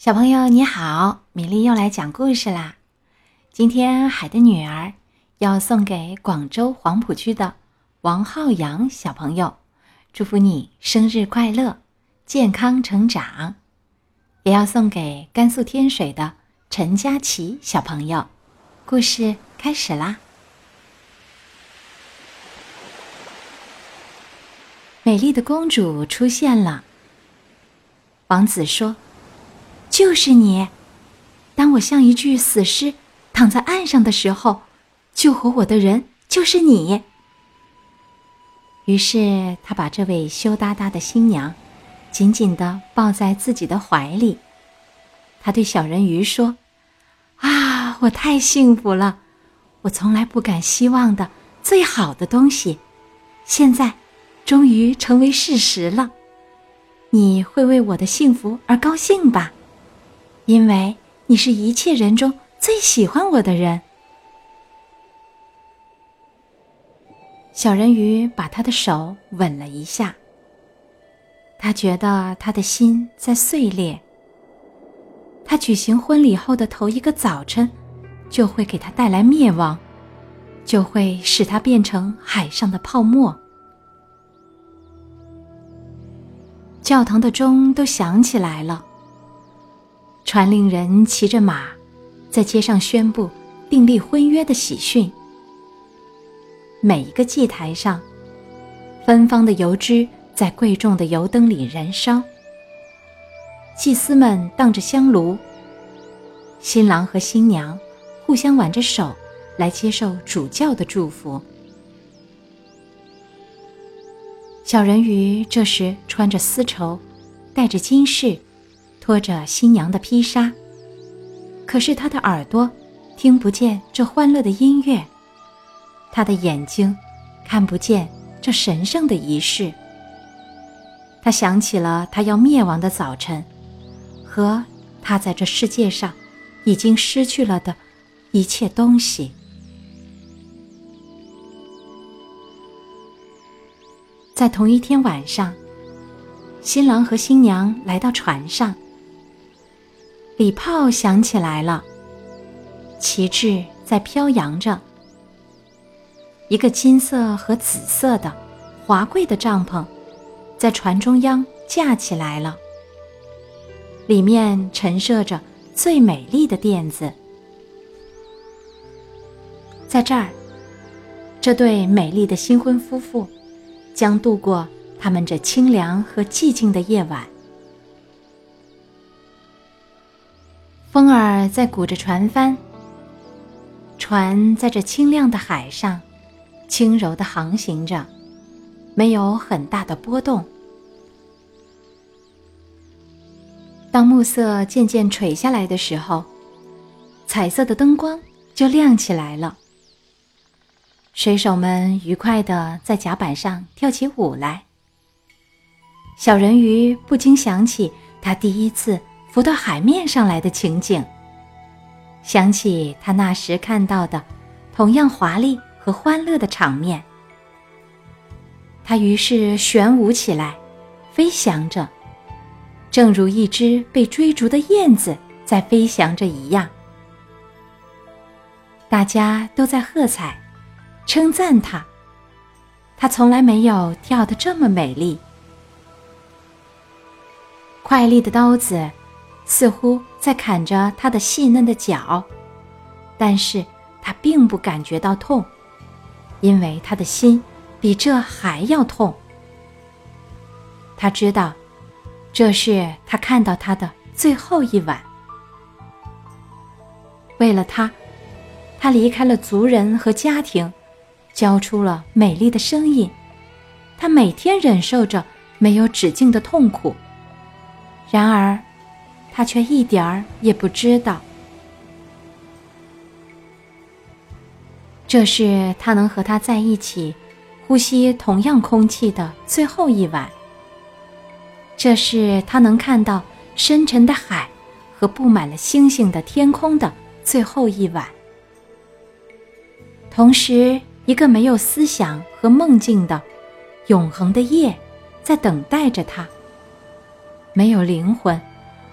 小朋友你好，米粒又来讲故事啦。今天海的女儿要送给广州黄浦区的王浩洋小朋友，祝福你生日快乐，健康成长。也要送给甘肃天水的陈佳琪小朋友。故事开始啦！美丽的公主出现了。王子说。就是你，当我像一具死尸躺在岸上的时候，救活我的人就是你。于是他把这位羞答答的新娘紧紧的抱在自己的怀里。他对小人鱼说：“啊，我太幸福了！我从来不敢希望的最好的东西，现在终于成为事实了。你会为我的幸福而高兴吧？”因为你是一切人中最喜欢我的人，小人鱼把他的手吻了一下。他觉得他的心在碎裂。他举行婚礼后的头一个早晨，就会给他带来灭亡，就会使他变成海上的泡沫。教堂的钟都响起来了。传令人骑着马，在街上宣布订立婚约的喜讯。每一个祭台上，芬芳的油脂在贵重的油灯里燃烧。祭司们荡着香炉，新郎和新娘互相挽着手，来接受主教的祝福。小人鱼这时穿着丝绸，戴着金饰。拖着新娘的披纱，可是他的耳朵听不见这欢乐的音乐，他的眼睛看不见这神圣的仪式。他想起了他要灭亡的早晨，和他在这世界上已经失去了的一切东西。在同一天晚上，新郎和新娘来到船上。礼炮响起来了，旗帜在飘扬着。一个金色和紫色的华贵的帐篷，在船中央架起来了。里面陈设着最美丽的垫子，在这儿，这对美丽的新婚夫妇将度过他们这清凉和寂静的夜晚。风儿在鼓着船帆，船在这清亮的海上轻柔的航行着，没有很大的波动。当暮色渐渐垂下来的时候，彩色的灯光就亮起来了。水手们愉快地在甲板上跳起舞来。小人鱼不禁想起他第一次。浮到海面上来的情景，想起他那时看到的同样华丽和欢乐的场面，他于是旋舞起来，飞翔着，正如一只被追逐的燕子在飞翔着一样。大家都在喝彩，称赞他，他从来没有跳得这么美丽。快利的刀子。似乎在砍着他的细嫩的脚，但是他并不感觉到痛，因为他的心比这还要痛。他知道，这是他看到他的最后一晚。为了他，他离开了族人和家庭，交出了美丽的声音。他每天忍受着没有止境的痛苦，然而。他却一点儿也不知道，这是他能和他在一起，呼吸同样空气的最后一晚。这是他能看到深沉的海和布满了星星的天空的最后一晚。同时，一个没有思想和梦境的永恒的夜，在等待着他。没有灵魂。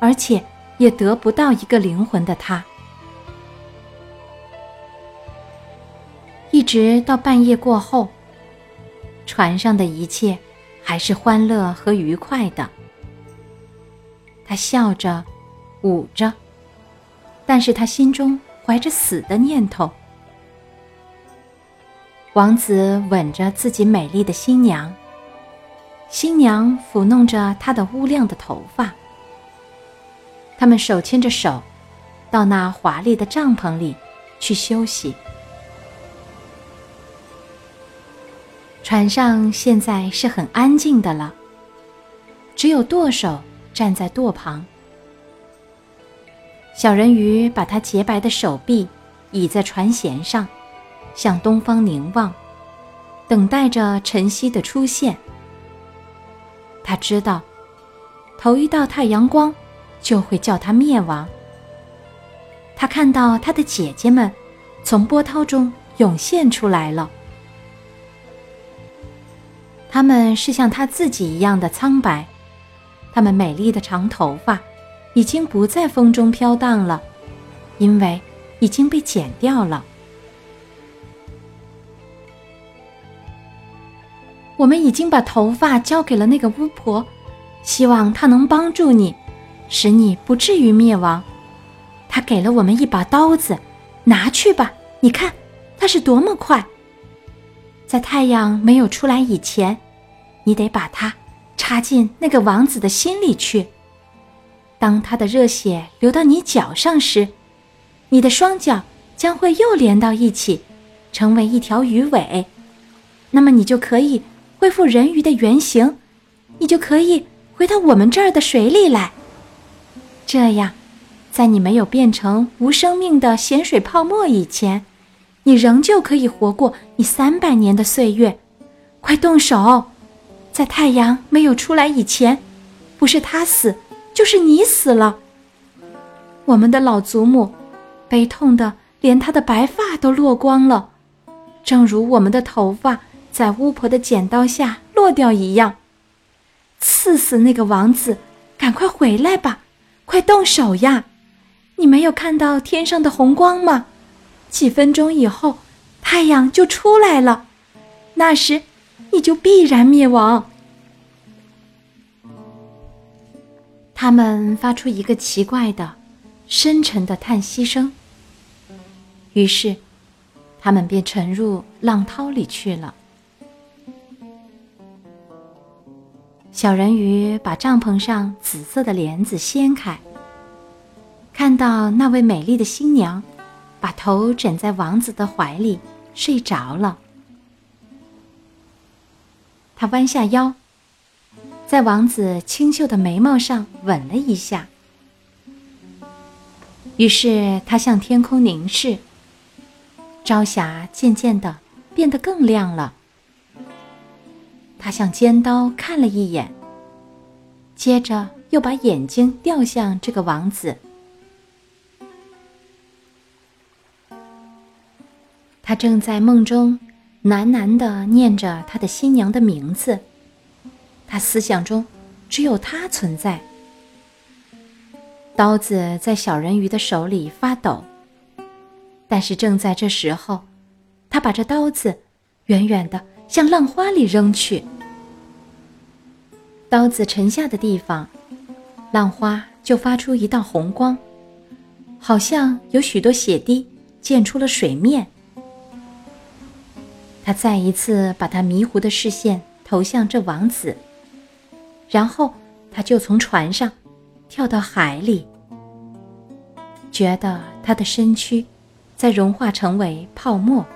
而且也得不到一个灵魂的他。一直到半夜过后，船上的一切还是欢乐和愉快的。他笑着，舞着，但是他心中怀着死的念头。王子吻着自己美丽的新娘，新娘抚弄着他的乌亮的头发。他们手牵着手，到那华丽的帐篷里去休息。船上现在是很安静的了，只有舵手站在舵旁。小人鱼把他洁白的手臂倚在船舷上。向东方凝望，等待着晨曦的出现。他知道，头一道太阳光就会叫他灭亡。他看到他的姐姐们从波涛中涌现出来了，他们是像他自己一样的苍白，他们美丽的长头发已经不在风中飘荡了，因为已经被剪掉了。我们已经把头发交给了那个巫婆，希望她能帮助你，使你不至于灭亡。他给了我们一把刀子，拿去吧。你看，它是多么快！在太阳没有出来以前，你得把它插进那个王子的心里去。当他的热血流到你脚上时，你的双脚将会又连到一起，成为一条鱼尾。那么你就可以。恢复人鱼的原形，你就可以回到我们这儿的水里来。这样，在你没有变成无生命的咸水泡沫以前，你仍旧可以活过你三百年的岁月。快动手！在太阳没有出来以前，不是他死，就是你死了。我们的老祖母悲痛的连她的白发都落光了，正如我们的头发。在巫婆的剪刀下落掉一样，刺死那个王子！赶快回来吧，快动手呀！你没有看到天上的红光吗？几分钟以后，太阳就出来了，那时你就必然灭亡。他们发出一个奇怪的、深沉的叹息声，于是他们便沉入浪涛里去了。小人鱼把帐篷上紫色的帘子掀开，看到那位美丽的新娘，把头枕在王子的怀里睡着了。他弯下腰，在王子清秀的眉毛上吻了一下。于是他向天空凝视，朝霞渐渐的变得更亮了。他向尖刀看了一眼，接着又把眼睛掉向这个王子。他正在梦中喃喃的念着他的新娘的名字，他思想中只有她存在。刀子在小人鱼的手里发抖，但是正在这时候，他把这刀子远远的。向浪花里扔去，刀子沉下的地方，浪花就发出一道红光，好像有许多血滴溅出了水面。他再一次把他迷糊的视线投向这王子，然后他就从船上跳到海里，觉得他的身躯在融化成为泡沫。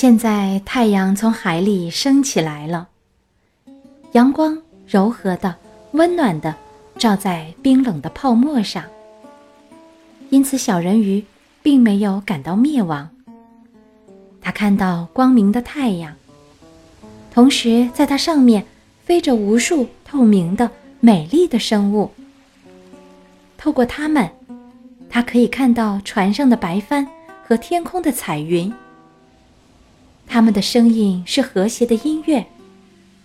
现在太阳从海里升起来了，阳光柔和的、温暖的照在冰冷的泡沫上。因此，小人鱼并没有感到灭亡。他看到光明的太阳，同时在它上面飞着无数透明的、美丽的生物。透过它们，他可以看到船上的白帆和天空的彩云。他们的声音是和谐的音乐，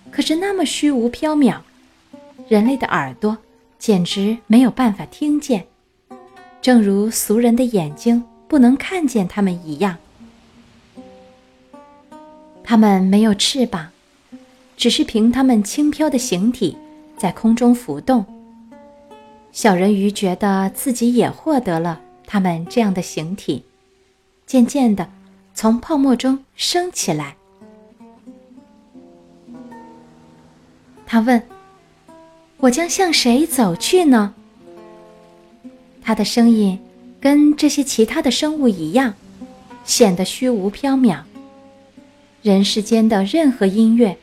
可是那么虚无缥缈，人类的耳朵简直没有办法听见，正如俗人的眼睛不能看见它们一样。它们没有翅膀，只是凭它们轻飘的形体在空中浮动。小人鱼觉得自己也获得了它们这样的形体，渐渐的从泡沫中升起来。他问：“我将向谁走去呢？”他的声音跟这些其他的生物一样，显得虚无缥缈。人世间的任何音乐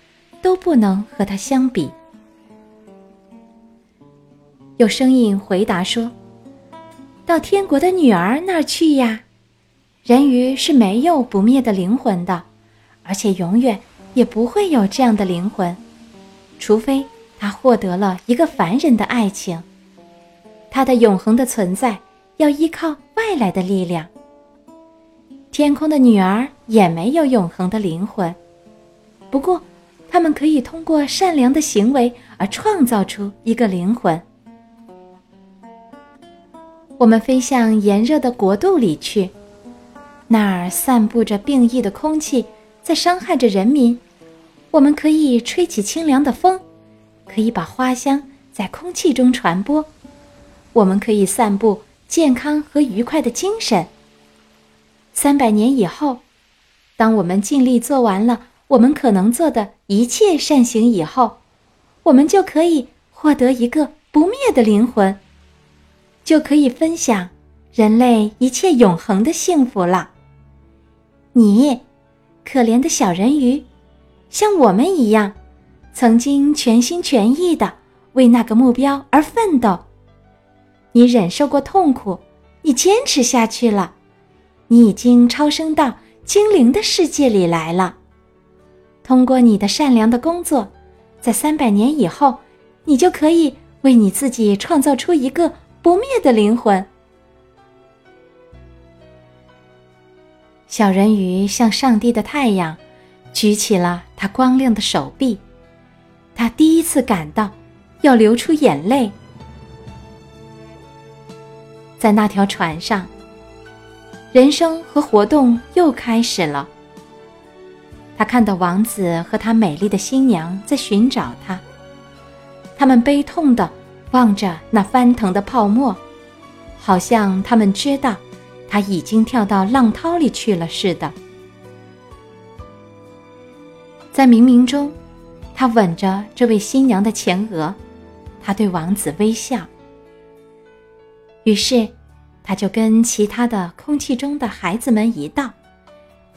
都不能和他相比。有声音回答说：“到天国的女儿那儿去呀。人鱼是没有不灭的灵魂的，而且永远也不会有这样的灵魂。”除非他获得了一个凡人的爱情，他的永恒的存在要依靠外来的力量。天空的女儿也没有永恒的灵魂，不过，他们可以通过善良的行为而创造出一个灵魂。我们飞向炎热的国度里去，那儿散布着病疫的空气，在伤害着人民。我们可以吹起清凉的风，可以把花香在空气中传播。我们可以散布健康和愉快的精神。三百年以后，当我们尽力做完了我们可能做的一切善行以后，我们就可以获得一个不灭的灵魂，就可以分享人类一切永恒的幸福了。你，可怜的小人鱼。像我们一样，曾经全心全意的为那个目标而奋斗。你忍受过痛苦，你坚持下去了，你已经超生到精灵的世界里来了。通过你的善良的工作，在三百年以后，你就可以为你自己创造出一个不灭的灵魂。小人鱼像上帝的太阳。举起了他光亮的手臂，他第一次感到要流出眼泪。在那条船上，人生和活动又开始了。他看到王子和他美丽的新娘在寻找他，他们悲痛的望着那翻腾的泡沫，好像他们知道他已经跳到浪涛里去了似的。在冥冥中，他吻着这位新娘的前额，他对王子微笑。于是，他就跟其他的空气中的孩子们一道，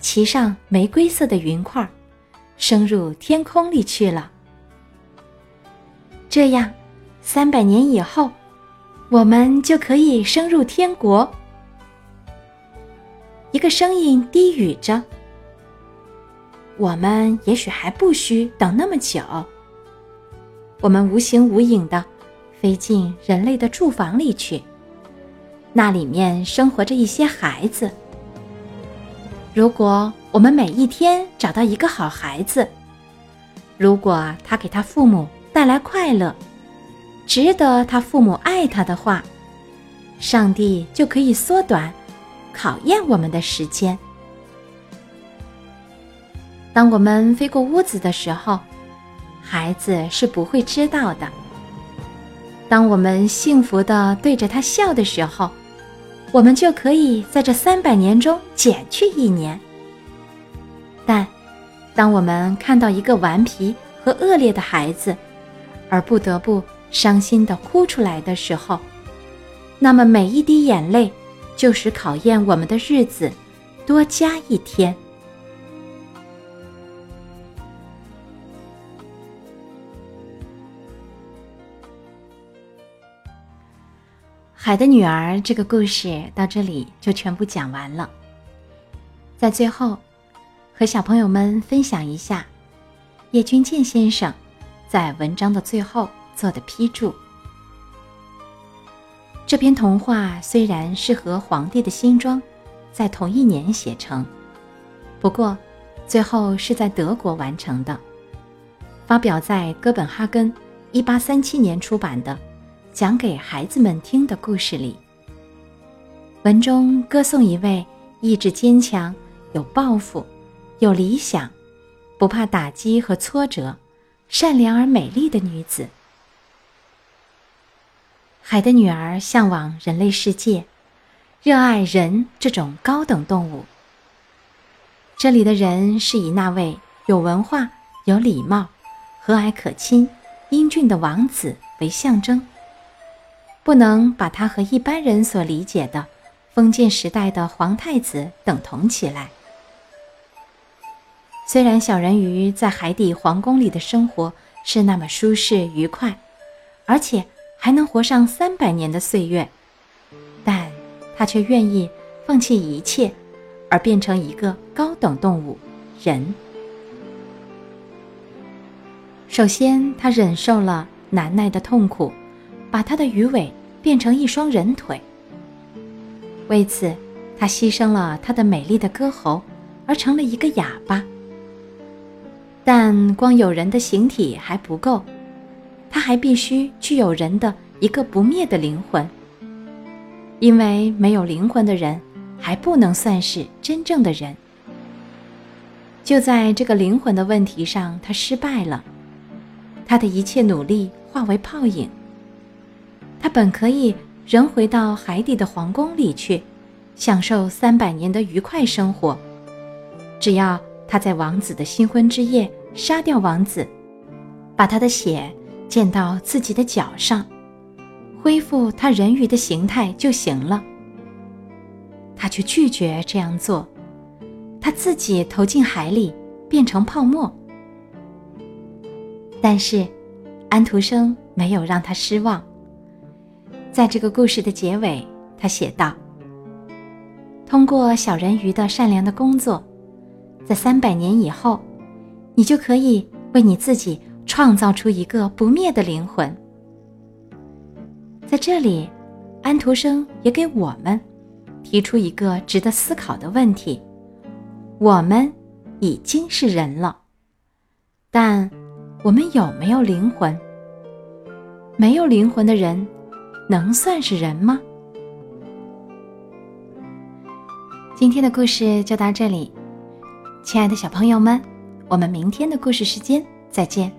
骑上玫瑰色的云块，升入天空里去了。这样，三百年以后，我们就可以升入天国。一个声音低语着。我们也许还不需等那么久。我们无形无影的飞进人类的住房里去，那里面生活着一些孩子。如果我们每一天找到一个好孩子，如果他给他父母带来快乐，值得他父母爱他的话，上帝就可以缩短考验我们的时间。当我们飞过屋子的时候，孩子是不会知道的。当我们幸福的对着他笑的时候，我们就可以在这三百年中减去一年。但，当我们看到一个顽皮和恶劣的孩子，而不得不伤心的哭出来的时候，那么每一滴眼泪，就使考验我们的日子多加一天。海的女儿这个故事到这里就全部讲完了。在最后，和小朋友们分享一下叶君健先生在文章的最后做的批注。这篇童话虽然是和《皇帝的新装》在同一年写成，不过最后是在德国完成的，发表在哥本哈根一八三七年出版的《讲给孩子们听的故事》里。文中歌颂一位意志坚强、有抱负、有理想、不怕打击和挫折、善良而美丽的女子。海的女儿向往人类世界，热爱人这种高等动物。这里的人是以那位有文化、有礼貌、和蔼可亲、英俊的王子为象征，不能把他和一般人所理解的封建时代的皇太子等同起来。虽然小人鱼在海底皇宫里的生活是那么舒适愉快，而且还能活上三百年的岁月，但他却愿意放弃一切。而变成一个高等动物——人。首先，他忍受了难耐的痛苦，把他的鱼尾变成一双人腿。为此，他牺牲了他的美丽的歌喉，而成了一个哑巴。但光有人的形体还不够，还必须具有人的一个不灭的灵魂，因为没有灵魂的人。还不能算是真正的人。就在这个灵魂的问题上，他失败了，他的一切努力化为泡影。他本可以仍回到海底的皇宫里去，享受三百年的愉快生活，只要他在王子的新婚之夜杀掉王子，把他的血溅到自己的脚上，恢复他人鱼的形态就行了。他却拒绝这样做，他自己投进海里，变成泡沫。但是，安徒生没有让他失望。在这个故事的结尾，他写道：“通过小人鱼的善良的工作，在三百年以后，你就可以为你自己创造出一个不灭的灵魂。”在这里，安徒生也给我们。提出一个值得思考的问题：我们已经是人了，但我们有没有灵魂？没有灵魂的人，能算是人吗？今天的故事就到这里，亲爱的小朋友们，我们明天的故事时间再见。